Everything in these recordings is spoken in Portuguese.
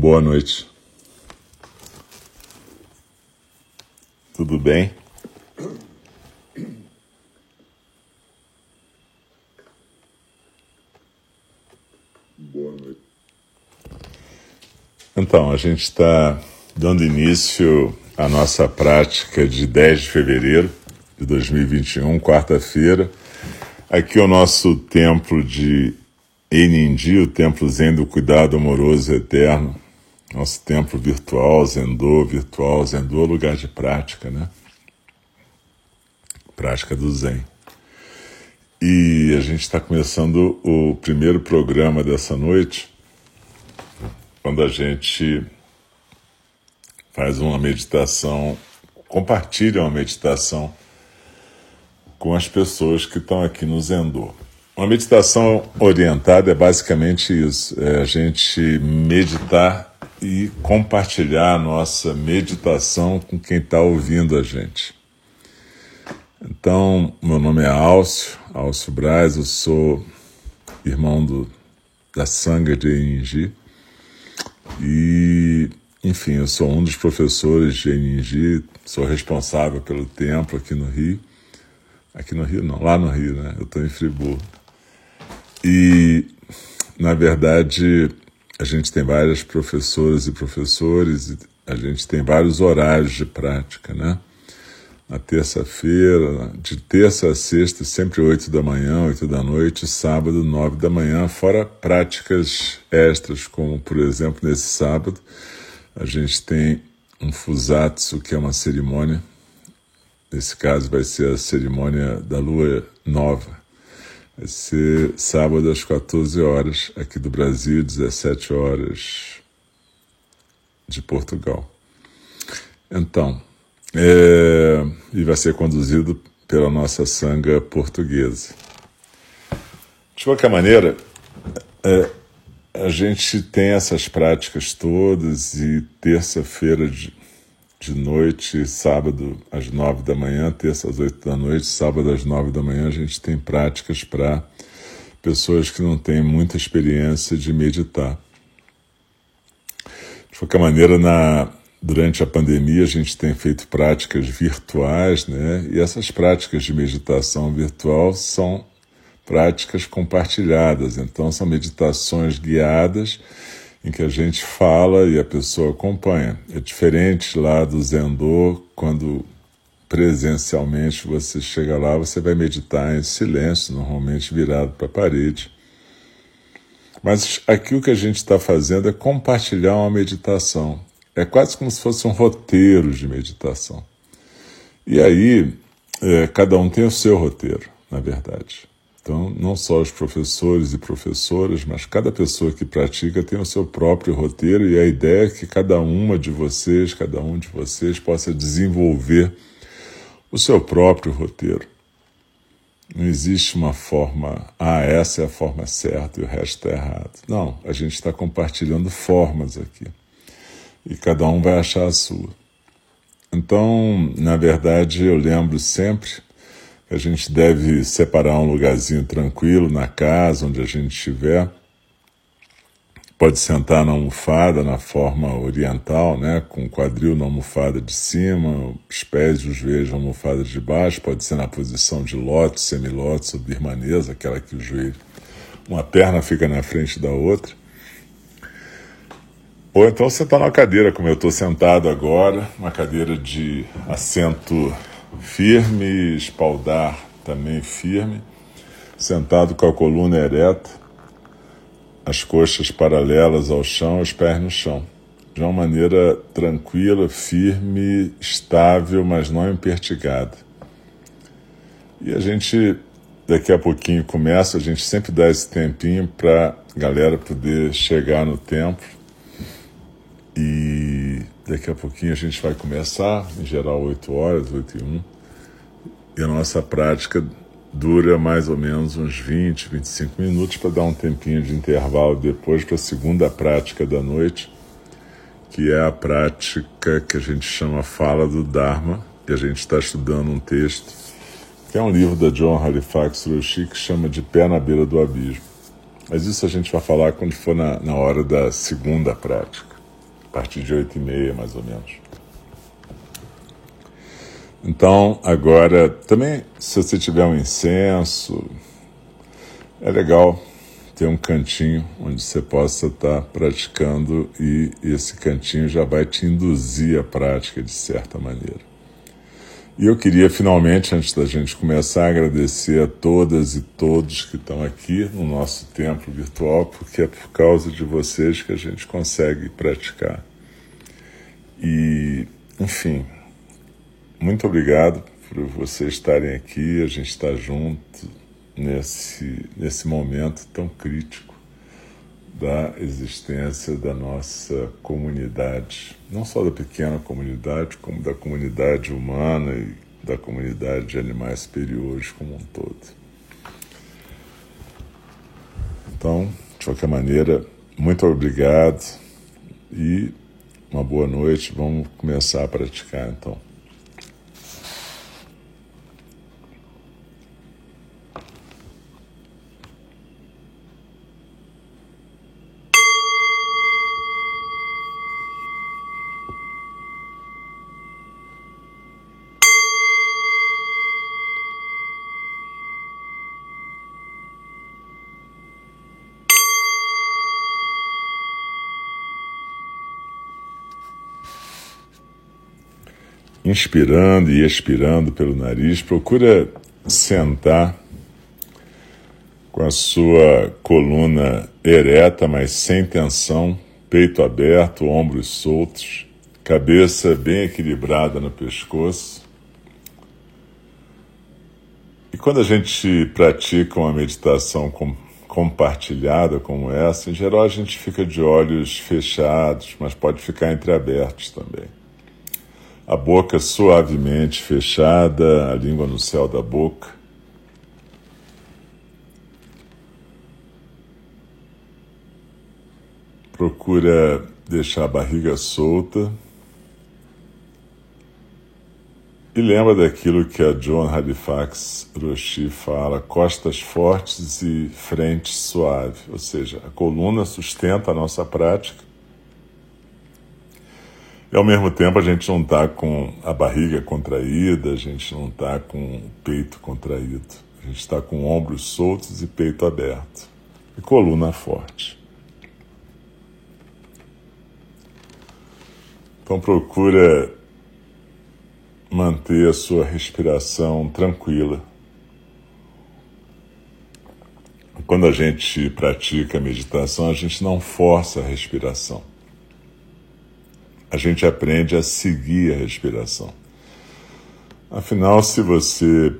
Boa noite. Tudo bem? Boa noite. Então, a gente está dando início à nossa prática de 10 de fevereiro de 2021, quarta-feira. Aqui é o nosso templo de Enindi, o templo Zen do Cuidado Amoroso Eterno, nosso templo virtual, Zendô, virtual, Zendô é lugar de prática, né? Prática do Zen. E a gente está começando o primeiro programa dessa noite, quando a gente faz uma meditação, compartilha uma meditação com as pessoas que estão aqui no Zendô. Uma meditação orientada é basicamente isso: é a gente meditar e compartilhar a nossa meditação com quem está ouvindo a gente. Então, meu nome é Álcio, Álcio Braz, eu sou irmão do, da Sangha de Eningi e, enfim, eu sou um dos professores de Eningi, sou responsável pelo templo aqui no Rio. Aqui no Rio não, lá no Rio, né? Eu estou em Friburgo. E, na verdade, a gente tem várias professoras e professores, a gente tem vários horários de prática, né? Na terça-feira, de terça a sexta, sempre oito da manhã, oito da noite, sábado, nove da manhã, fora práticas extras, como, por exemplo, nesse sábado, a gente tem um fusatsu, que é uma cerimônia. Nesse caso, vai ser a cerimônia da lua nova Vai ser sábado às 14 horas aqui do Brasil, 17 horas de Portugal. Então, é, e vai ser conduzido pela nossa sanga portuguesa. De qualquer maneira, é, a gente tem essas práticas todas e terça-feira de, de noite, sábado às nove da manhã, terça às oito da noite, sábado às nove da manhã, a gente tem práticas para pessoas que não têm muita experiência de meditar. De qualquer maneira, na, durante a pandemia, a gente tem feito práticas virtuais, né? E essas práticas de meditação virtual são práticas compartilhadas, então são meditações guiadas em que a gente fala e a pessoa acompanha. É diferente lá do Zendô, quando presencialmente você chega lá, você vai meditar em silêncio, normalmente virado para a parede. Mas aqui o que a gente está fazendo é compartilhar uma meditação. É quase como se fosse um roteiro de meditação. E aí, é, cada um tem o seu roteiro, na verdade. Então, não só os professores e professoras, mas cada pessoa que pratica tem o seu próprio roteiro e a ideia é que cada uma de vocês, cada um de vocês possa desenvolver o seu próprio roteiro. Não existe uma forma, ah, essa é a forma certa e o resto está errado. Não, a gente está compartilhando formas aqui. E cada um vai achar a sua. Então, na verdade, eu lembro sempre a gente deve separar um lugarzinho tranquilo na casa, onde a gente estiver. Pode sentar na almofada na forma oriental, né, com o quadril na almofada de cima, os pés e os joelhos na almofada de baixo. Pode ser na posição de lótus, semilótus ou birmanesa, aquela que o joelho, uma perna fica na frente da outra. Ou então está na cadeira, como eu estou sentado agora, uma cadeira de assento firme, espaldar também firme, sentado com a coluna ereta, as coxas paralelas ao chão, os pés no chão. De uma maneira tranquila, firme, estável, mas não impertigada. E a gente, daqui a pouquinho começa, a gente sempre dá esse tempinho para a galera poder chegar no templo e Daqui a pouquinho a gente vai começar, em geral 8 horas, 8 e 1. E a nossa prática dura mais ou menos uns 20, 25 minutos para dar um tempinho de intervalo depois para a segunda prática da noite, que é a prática que a gente chama Fala do Dharma, e a gente está estudando um texto, que é um livro da John Halifax Roshi, que chama de Pé na Beira do Abismo. Mas isso a gente vai falar quando for na, na hora da segunda prática. A partir de oito e meia mais ou menos. Então, agora, também, se você tiver um incenso, é legal ter um cantinho onde você possa estar praticando e esse cantinho já vai te induzir à prática de certa maneira. E eu queria finalmente, antes da gente começar, agradecer a todas e todos que estão aqui no nosso templo virtual, porque é por causa de vocês que a gente consegue praticar. E, enfim, muito obrigado por vocês estarem aqui, a gente está junto nesse, nesse momento tão crítico da existência da nossa comunidade, não só da pequena comunidade, como da comunidade humana e da comunidade de animais superiores como um todo. Então, de qualquer maneira, muito obrigado e uma boa noite. Vamos começar a praticar então. Inspirando e expirando pelo nariz, procura sentar com a sua coluna ereta, mas sem tensão, peito aberto, ombros soltos, cabeça bem equilibrada no pescoço. E quando a gente pratica uma meditação com, compartilhada como essa, em geral a gente fica de olhos fechados, mas pode ficar entreabertos também a boca suavemente fechada, a língua no céu da boca. Procura deixar a barriga solta. E lembra daquilo que a John Halifax Roshi fala: costas fortes e frente suave. Ou seja, a coluna sustenta a nossa prática e ao mesmo tempo a gente não está com a barriga contraída, a gente não está com o peito contraído. A gente está com ombros soltos e peito aberto. E coluna forte. Então procura manter a sua respiração tranquila. Quando a gente pratica a meditação, a gente não força a respiração a gente aprende a seguir a respiração. Afinal, se você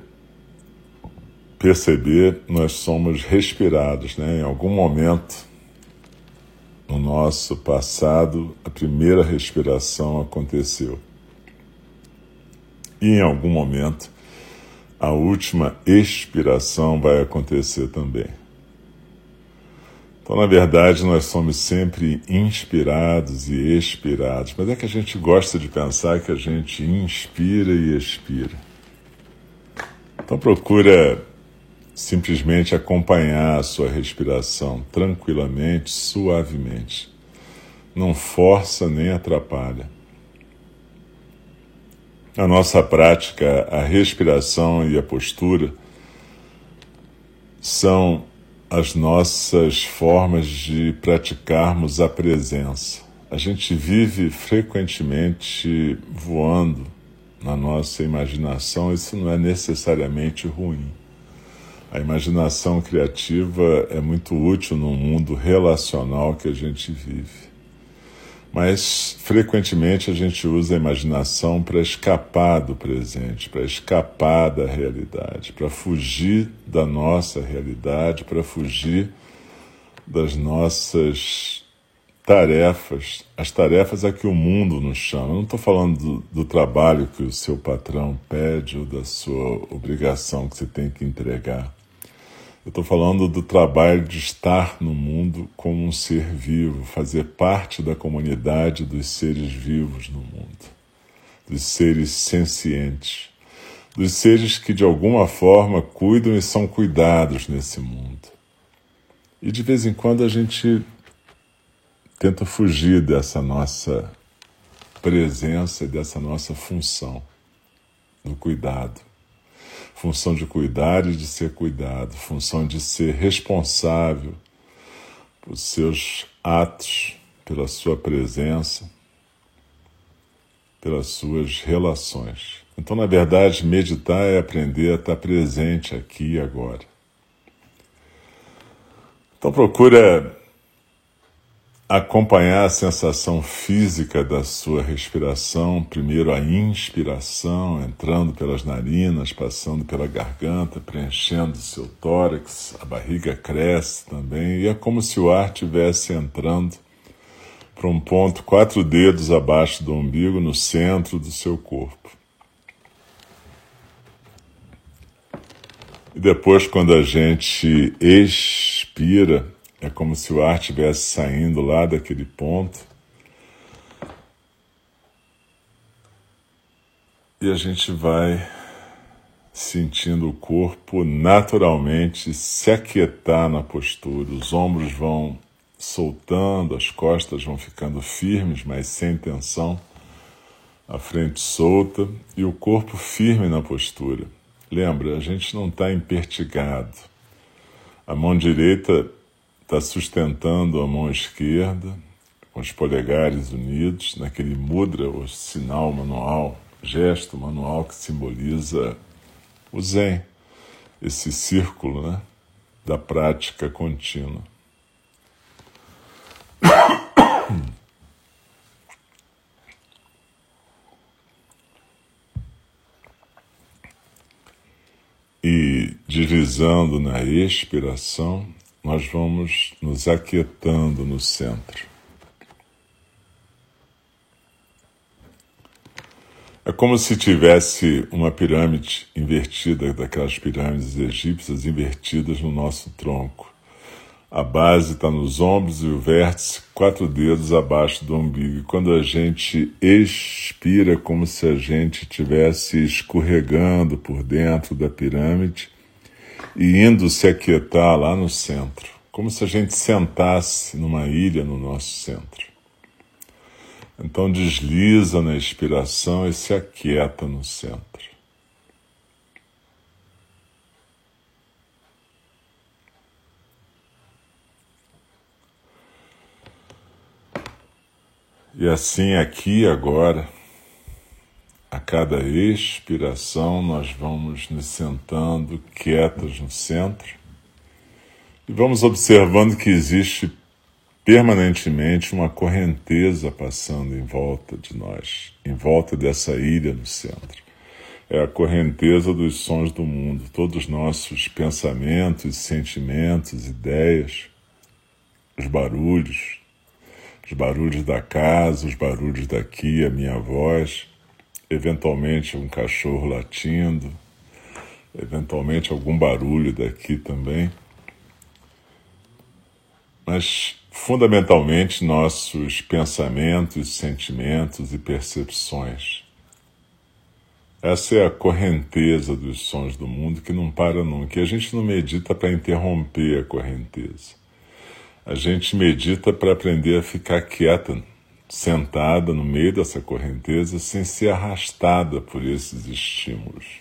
perceber, nós somos respirados, né? Em algum momento no nosso passado, a primeira respiração aconteceu. E em algum momento, a última expiração vai acontecer também. Então, na verdade, nós somos sempre inspirados e expirados, mas é que a gente gosta de pensar que a gente inspira e expira. Então, procura simplesmente acompanhar a sua respiração tranquilamente, suavemente. Não força nem atrapalha. A nossa prática, a respiração e a postura são as nossas formas de praticarmos a presença. A gente vive frequentemente voando na nossa imaginação, isso não é necessariamente ruim. A imaginação criativa é muito útil no mundo relacional que a gente vive. Mas frequentemente a gente usa a imaginação para escapar do presente, para escapar da realidade, para fugir da nossa realidade, para fugir das nossas tarefas, as tarefas a que o mundo nos chama. Eu não estou falando do, do trabalho que o seu patrão pede ou da sua obrigação que você tem que entregar. Eu estou falando do trabalho de estar no mundo como um ser vivo, fazer parte da comunidade dos seres vivos no mundo, dos seres sencientes, dos seres que de alguma forma cuidam e são cuidados nesse mundo. E de vez em quando a gente tenta fugir dessa nossa presença e dessa nossa função no cuidado. Função de cuidar e de ser cuidado, função de ser responsável por seus atos, pela sua presença, pelas suas relações. Então, na verdade, meditar é aprender a estar presente aqui e agora. Então, procura acompanhar a sensação física da sua respiração, primeiro a inspiração, entrando pelas narinas, passando pela garganta, preenchendo seu tórax, a barriga cresce também, e é como se o ar estivesse entrando para um ponto quatro dedos abaixo do umbigo, no centro do seu corpo. E depois, quando a gente expira, é como se o ar estivesse saindo lá daquele ponto. E a gente vai sentindo o corpo naturalmente se aquietar na postura. Os ombros vão soltando, as costas vão ficando firmes, mas sem tensão, a frente solta e o corpo firme na postura. Lembra, a gente não está impertigado. A mão direita está sustentando a mão esquerda, com os polegares unidos, naquele mudra, o sinal manual, gesto manual que simboliza o Zen, esse círculo né, da prática contínua. E deslizando na expiração, nós vamos nos aquietando no centro. É como se tivesse uma pirâmide invertida, daquelas pirâmides egípcias invertidas no nosso tronco. A base está nos ombros e o vértice quatro dedos abaixo do umbigo. E quando a gente expira, como se a gente estivesse escorregando por dentro da pirâmide, e indo se aquietar lá no centro, como se a gente sentasse numa ilha no nosso centro. Então desliza na expiração e se aquieta no centro. E assim aqui agora a cada expiração, nós vamos nos sentando quietos no centro e vamos observando que existe permanentemente uma correnteza passando em volta de nós, em volta dessa ilha no centro. É a correnteza dos sons do mundo, todos os nossos pensamentos, sentimentos, ideias, os barulhos, os barulhos da casa, os barulhos daqui, a minha voz eventualmente um cachorro latindo, eventualmente algum barulho daqui também. Mas, fundamentalmente, nossos pensamentos, sentimentos e percepções. Essa é a correnteza dos sons do mundo que não para nunca. E a gente não medita para interromper a correnteza. A gente medita para aprender a ficar quieta sentada no meio dessa correnteza sem ser arrastada por esses estímulos.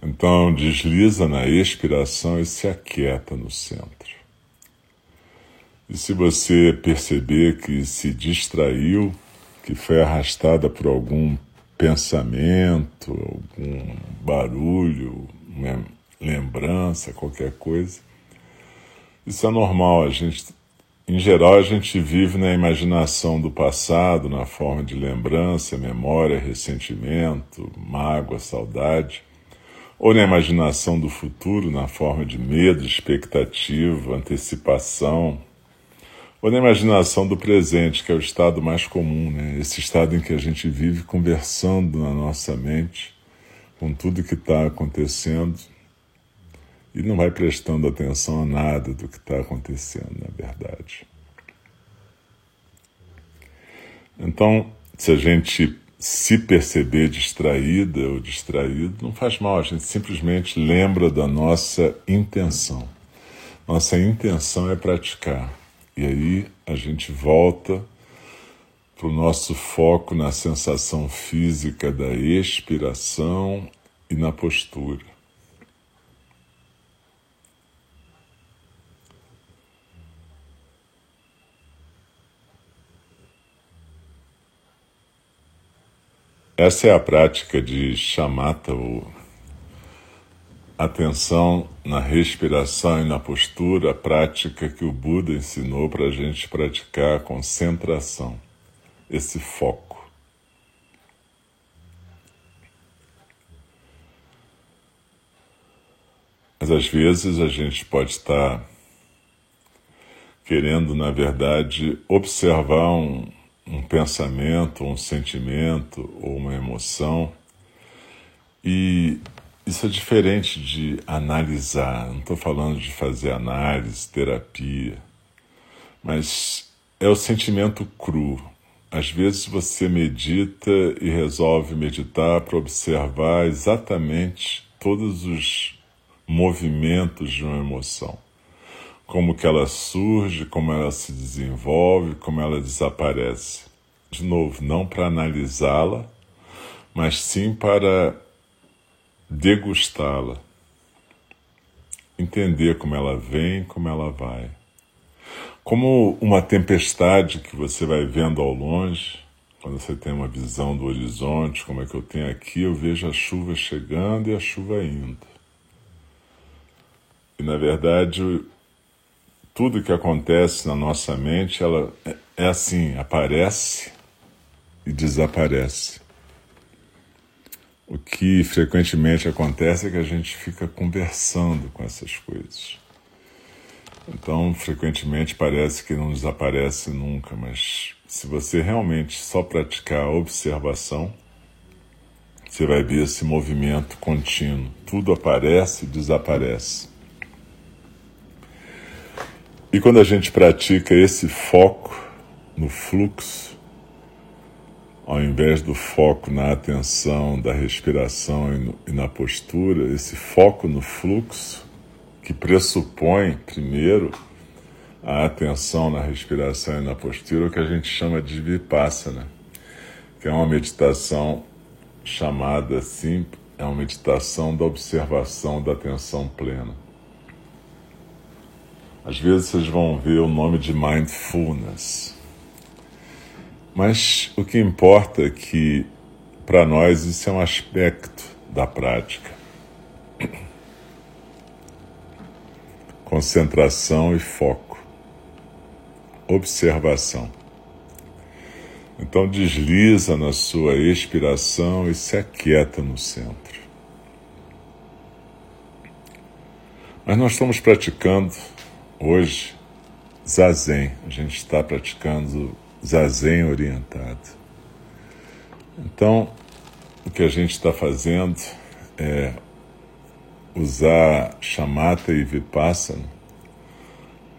Então desliza na expiração e se aquieta no centro. E se você perceber que se distraiu, que foi arrastada por algum pensamento, algum barulho, lembrança, qualquer coisa, isso é normal, a gente em geral, a gente vive na imaginação do passado, na forma de lembrança, memória, ressentimento, mágoa, saudade, ou na imaginação do futuro, na forma de medo, expectativa, antecipação, ou na imaginação do presente, que é o estado mais comum, né? esse estado em que a gente vive conversando na nossa mente com tudo que está acontecendo e não vai prestando atenção a nada do que está acontecendo, na verdade. Então, se a gente se perceber distraída ou distraído, não faz mal, a gente simplesmente lembra da nossa intenção. Nossa intenção é praticar. E aí a gente volta para o nosso foco na sensação física da expiração e na postura. Essa é a prática de chamata, ou atenção na respiração e na postura, a prática que o Buda ensinou para a gente praticar a concentração, esse foco. Mas às vezes a gente pode estar querendo, na verdade, observar um, um pensamento, um sentimento ou uma emoção e isso é diferente de analisar. Não estou falando de fazer análise, terapia, mas é o sentimento cru. Às vezes você medita e resolve meditar para observar exatamente todos os movimentos de uma emoção. Como que ela surge, como ela se desenvolve, como ela desaparece. De novo, não para analisá-la, mas sim para degustá-la, entender como ela vem, como ela vai. Como uma tempestade que você vai vendo ao longe, quando você tem uma visão do horizonte, como é que eu tenho aqui, eu vejo a chuva chegando e a chuva indo. E na verdade, tudo que acontece na nossa mente, ela é, é assim, aparece e desaparece. O que frequentemente acontece é que a gente fica conversando com essas coisas. Então, frequentemente parece que não desaparece nunca, mas se você realmente só praticar a observação, você vai ver esse movimento contínuo. Tudo aparece e desaparece. E quando a gente pratica esse foco no fluxo, ao invés do foco na atenção da respiração e, no, e na postura, esse foco no fluxo, que pressupõe, primeiro, a atenção na respiração e na postura, o que a gente chama de vipassana, que é uma meditação chamada assim, é uma meditação da observação da atenção plena. Às vezes vocês vão ver o nome de mindfulness. Mas o que importa é que, para nós, isso é um aspecto da prática. Concentração e foco. Observação. Então desliza na sua expiração e se aquieta no centro. Mas nós estamos praticando hoje zazen. A gente está praticando zazen orientado. Então, o que a gente está fazendo é usar chamata e vipassana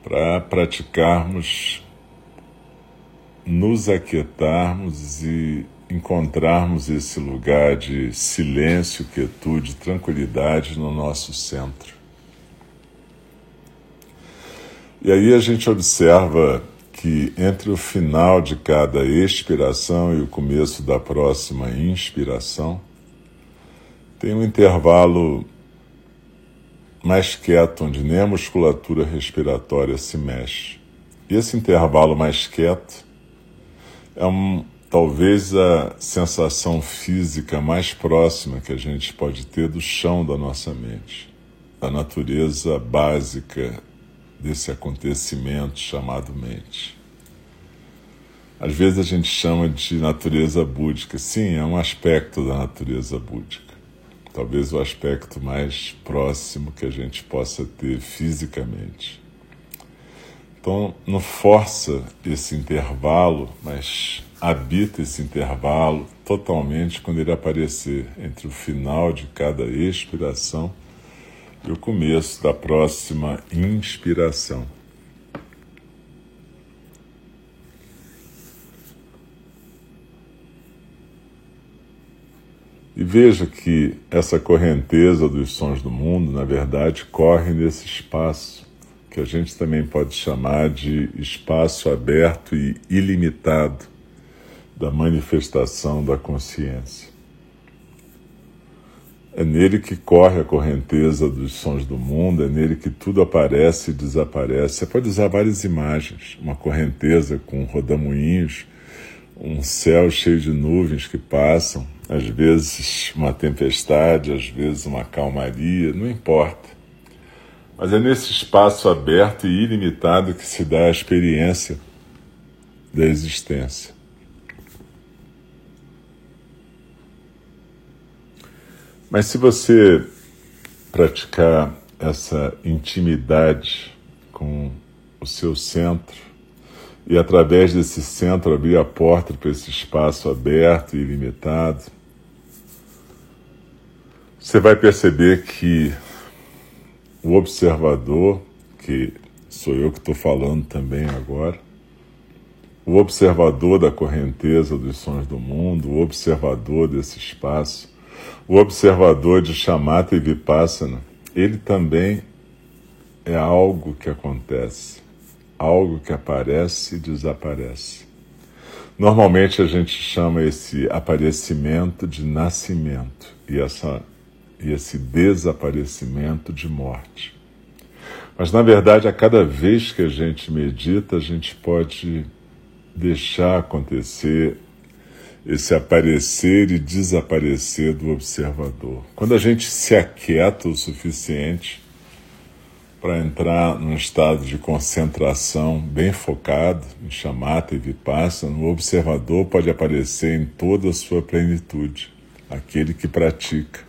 para praticarmos, nos aquietarmos e encontrarmos esse lugar de silêncio, quietude, tranquilidade no nosso centro. E aí a gente observa que entre o final de cada expiração e o começo da próxima inspiração, tem um intervalo mais quieto, onde nem a musculatura respiratória se mexe. E esse intervalo mais quieto é um, talvez a sensação física mais próxima que a gente pode ter do chão da nossa mente, da natureza básica desse acontecimento chamado mente. Às vezes a gente chama de natureza búdica. Sim, é um aspecto da natureza búdica. Talvez o aspecto mais próximo que a gente possa ter fisicamente. Então, não força esse intervalo, mas habita esse intervalo totalmente quando ele aparecer entre o final de cada expiração e o começo da próxima inspiração. E veja que essa correnteza dos sons do mundo, na verdade, corre nesse espaço que a gente também pode chamar de espaço aberto e ilimitado da manifestação da consciência. É nele que corre a correnteza dos sons do mundo, é nele que tudo aparece e desaparece. Você pode usar várias imagens: uma correnteza com rodamuinhos, um céu cheio de nuvens que passam, às vezes uma tempestade, às vezes uma calmaria, não importa. Mas é nesse espaço aberto e ilimitado que se dá a experiência da existência. Mas se você praticar essa intimidade com o seu centro e através desse centro abrir a porta para esse espaço aberto e ilimitado, você vai perceber que o observador, que sou eu que estou falando também agora, o observador da correnteza dos sons do mundo, o observador desse espaço, o observador de chamata e vipassana, ele também é algo que acontece, algo que aparece e desaparece. Normalmente a gente chama esse aparecimento de nascimento e, essa, e esse desaparecimento de morte. Mas na verdade, a cada vez que a gente medita, a gente pode deixar acontecer esse aparecer e desaparecer do observador. Quando a gente se aquieta o suficiente para entrar num estado de concentração bem focado em chamata e vipassana, o observador pode aparecer em toda a sua plenitude, aquele que pratica.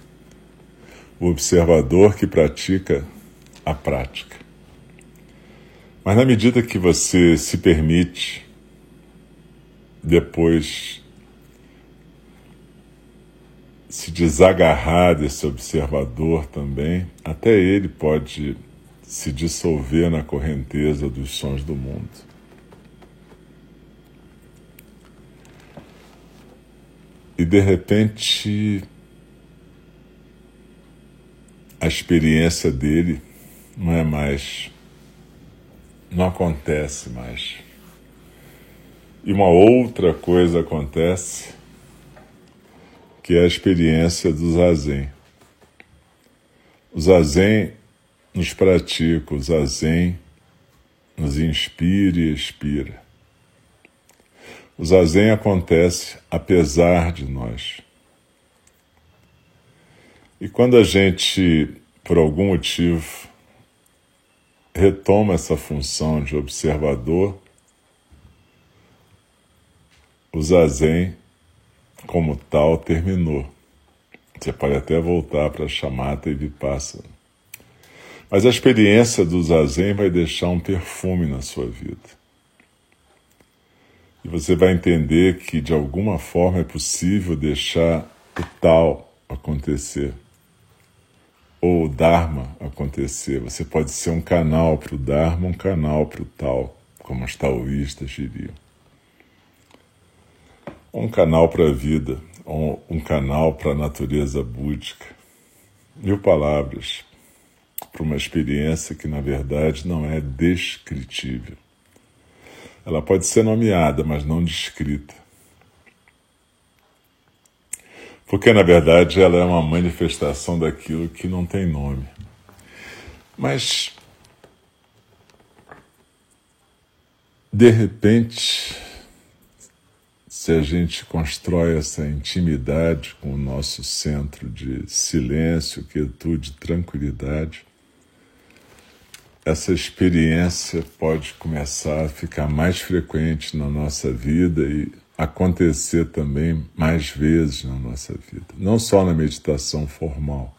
O observador que pratica a prática. Mas na medida que você se permite depois se desagarrar desse observador também, até ele pode se dissolver na correnteza dos sons do mundo. E de repente a experiência dele não é mais, não acontece mais. E uma outra coisa acontece que é a experiência do zazen. O zazen nos pratica, o zazen nos inspira e expira. O zazen acontece apesar de nós. E quando a gente, por algum motivo, retoma essa função de observador, o zazen como tal, terminou. Você pode até voltar para chamata e vipassana. Mas a experiência do zazen vai deixar um perfume na sua vida. E você vai entender que de alguma forma é possível deixar o tal acontecer. Ou o Dharma acontecer. Você pode ser um canal para o Dharma, um canal para o tal, como os taoístas diriam um canal para a vida, um, um canal para a natureza búdica. Mil palavras para uma experiência que, na verdade, não é descritível. Ela pode ser nomeada, mas não descrita. Porque, na verdade, ela é uma manifestação daquilo que não tem nome. Mas, de repente, se a gente constrói essa intimidade com o nosso centro de silêncio, quietude, tranquilidade, essa experiência pode começar a ficar mais frequente na nossa vida e acontecer também mais vezes na nossa vida. Não só na meditação formal,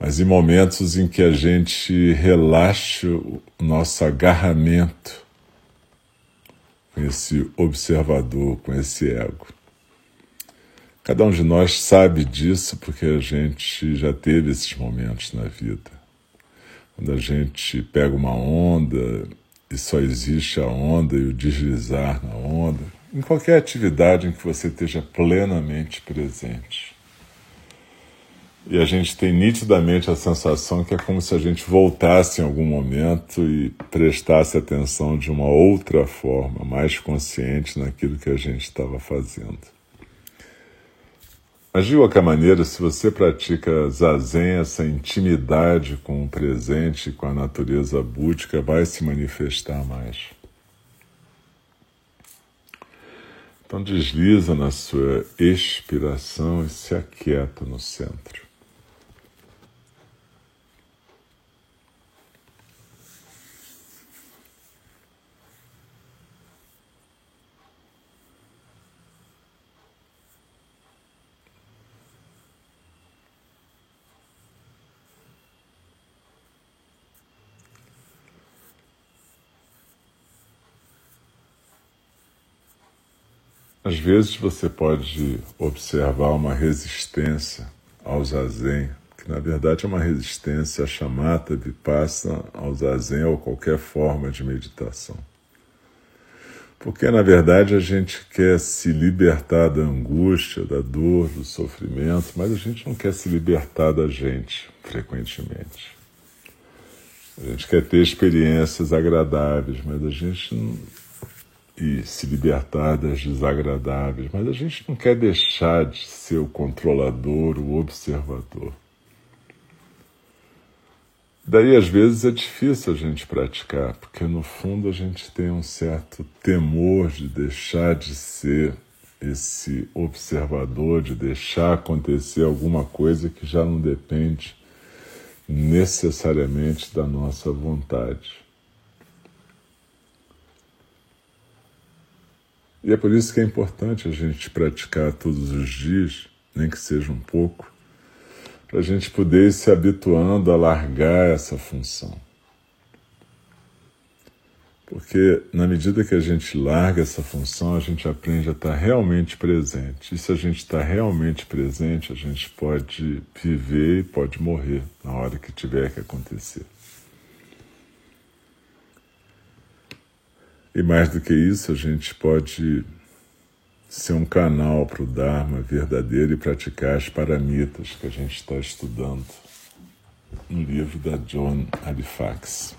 mas em momentos em que a gente relaxa o nosso agarramento com esse observador, com esse ego. Cada um de nós sabe disso porque a gente já teve esses momentos na vida. Quando a gente pega uma onda e só existe a onda e o deslizar na onda, em qualquer atividade em que você esteja plenamente presente. E a gente tem nitidamente a sensação que é como se a gente voltasse em algum momento e prestasse atenção de uma outra forma, mais consciente naquilo que a gente estava fazendo. Mas de qualquer maneira, se você pratica zazen, essa intimidade com o presente, com a natureza búdica, vai se manifestar mais. Então desliza na sua expiração e se aquieta no centro. Às vezes você pode observar uma resistência ao zazen, que na verdade é uma resistência à chamata vipassana, ao zazen ou qualquer forma de meditação. Porque na verdade a gente quer se libertar da angústia, da dor, do sofrimento, mas a gente não quer se libertar da gente frequentemente. A gente quer ter experiências agradáveis, mas a gente não, e se libertar das desagradáveis, mas a gente não quer deixar de ser o controlador, o observador. Daí, às vezes, é difícil a gente praticar, porque no fundo a gente tem um certo temor de deixar de ser esse observador, de deixar acontecer alguma coisa que já não depende necessariamente da nossa vontade. E é por isso que é importante a gente praticar todos os dias, nem que seja um pouco, para a gente poder ir se habituando a largar essa função. Porque na medida que a gente larga essa função, a gente aprende a estar realmente presente. E se a gente está realmente presente, a gente pode viver e pode morrer na hora que tiver que acontecer. E mais do que isso, a gente pode ser um canal para o Dharma verdadeiro e praticar as paramitas que a gente está estudando no livro da John Halifax.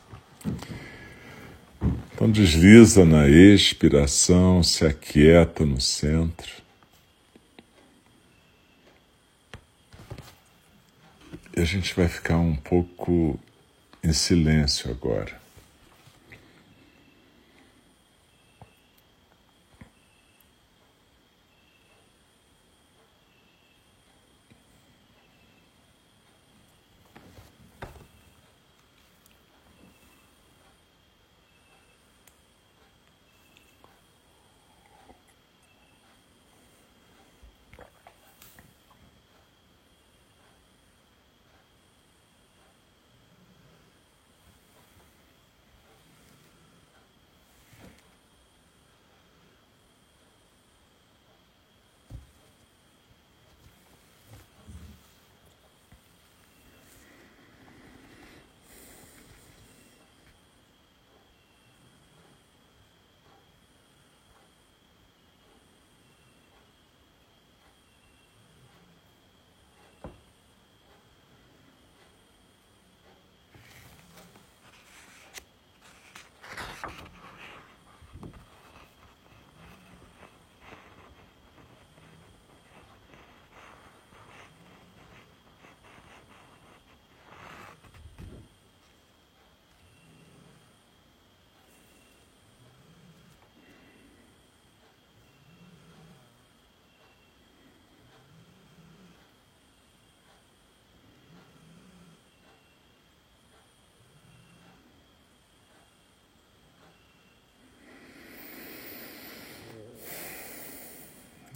Então desliza na expiração, se aquieta no centro. E a gente vai ficar um pouco em silêncio agora.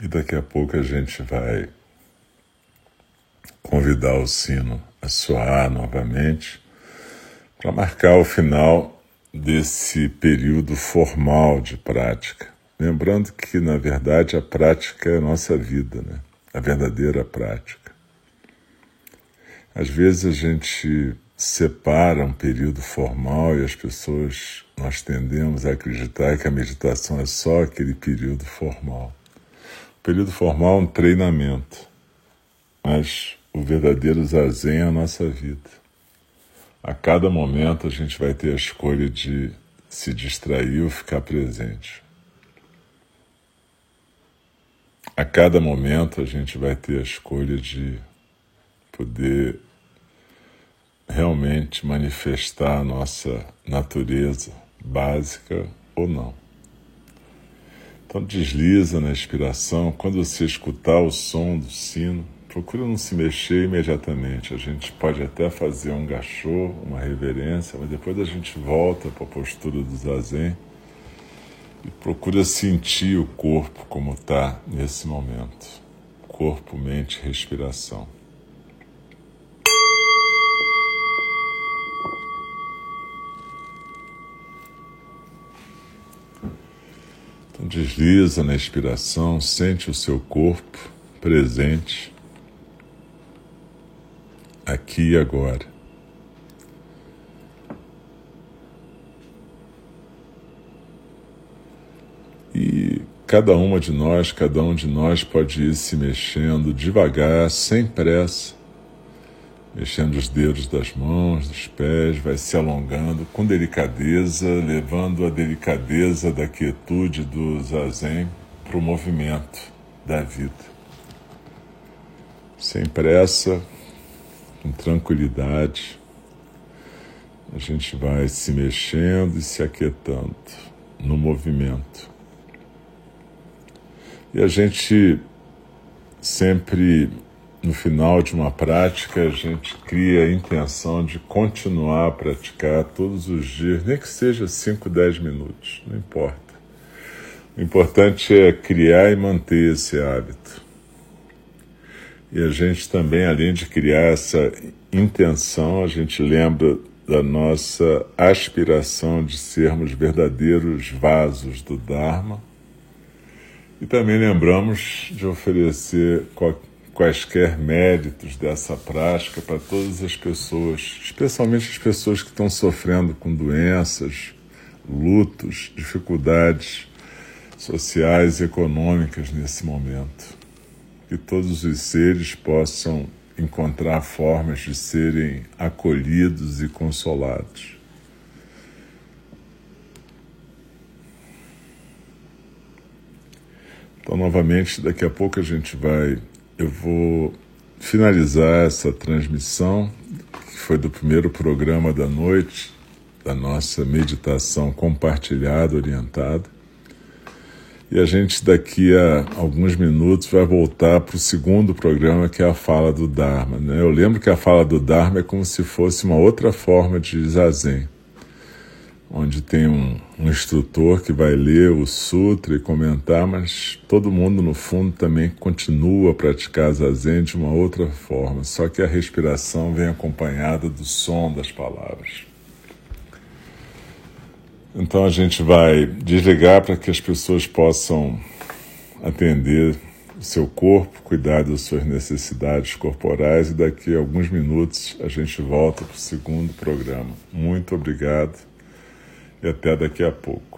E daqui a pouco a gente vai convidar o sino a soar novamente para marcar o final desse período formal de prática. Lembrando que, na verdade, a prática é a nossa vida, né? a verdadeira prática. Às vezes a gente separa um período formal e as pessoas, nós tendemos a acreditar que a meditação é só aquele período formal período formal é um treinamento, mas o verdadeiro zazen à nossa vida. A cada momento a gente vai ter a escolha de se distrair ou ficar presente. A cada momento a gente vai ter a escolha de poder realmente manifestar a nossa natureza básica ou não. Então desliza na inspiração, quando você escutar o som do sino, procura não se mexer imediatamente. A gente pode até fazer um gachô, uma reverência, mas depois a gente volta para a postura do zazen e procura sentir o corpo como está nesse momento. Corpo, mente, respiração. Desliza na expiração, sente o seu corpo presente aqui e agora. E cada uma de nós, cada um de nós pode ir se mexendo devagar, sem pressa, mexendo os dedos das mãos, dos pés, vai se alongando com delicadeza, levando a delicadeza da quietude do zazen para o movimento da vida. Sem pressa, com tranquilidade, a gente vai se mexendo e se aquietando no movimento. E a gente sempre no final de uma prática, a gente cria a intenção de continuar a praticar todos os dias, nem que seja 5, 10 minutos, não importa. O importante é criar e manter esse hábito. E a gente também, além de criar essa intenção, a gente lembra da nossa aspiração de sermos verdadeiros vasos do Dharma. E também lembramos de oferecer quaisquer méritos dessa prática para todas as pessoas, especialmente as pessoas que estão sofrendo com doenças, lutos, dificuldades sociais e econômicas nesse momento. Que todos os seres possam encontrar formas de serem acolhidos e consolados. Então, novamente, daqui a pouco a gente vai eu vou finalizar essa transmissão, que foi do primeiro programa da noite, da nossa meditação compartilhada, orientada. E a gente, daqui a alguns minutos, vai voltar para o segundo programa, que é a fala do Dharma. Né? Eu lembro que a fala do Dharma é como se fosse uma outra forma de zazen onde tem um, um, instrutor que vai ler o sutra e comentar, mas todo mundo no fundo também continua a praticar zazen de uma outra forma, só que a respiração vem acompanhada do som das palavras. Então a gente vai desligar para que as pessoas possam atender o seu corpo, cuidar das suas necessidades corporais e daqui a alguns minutos a gente volta para o segundo programa. Muito obrigado e até daqui a pouco.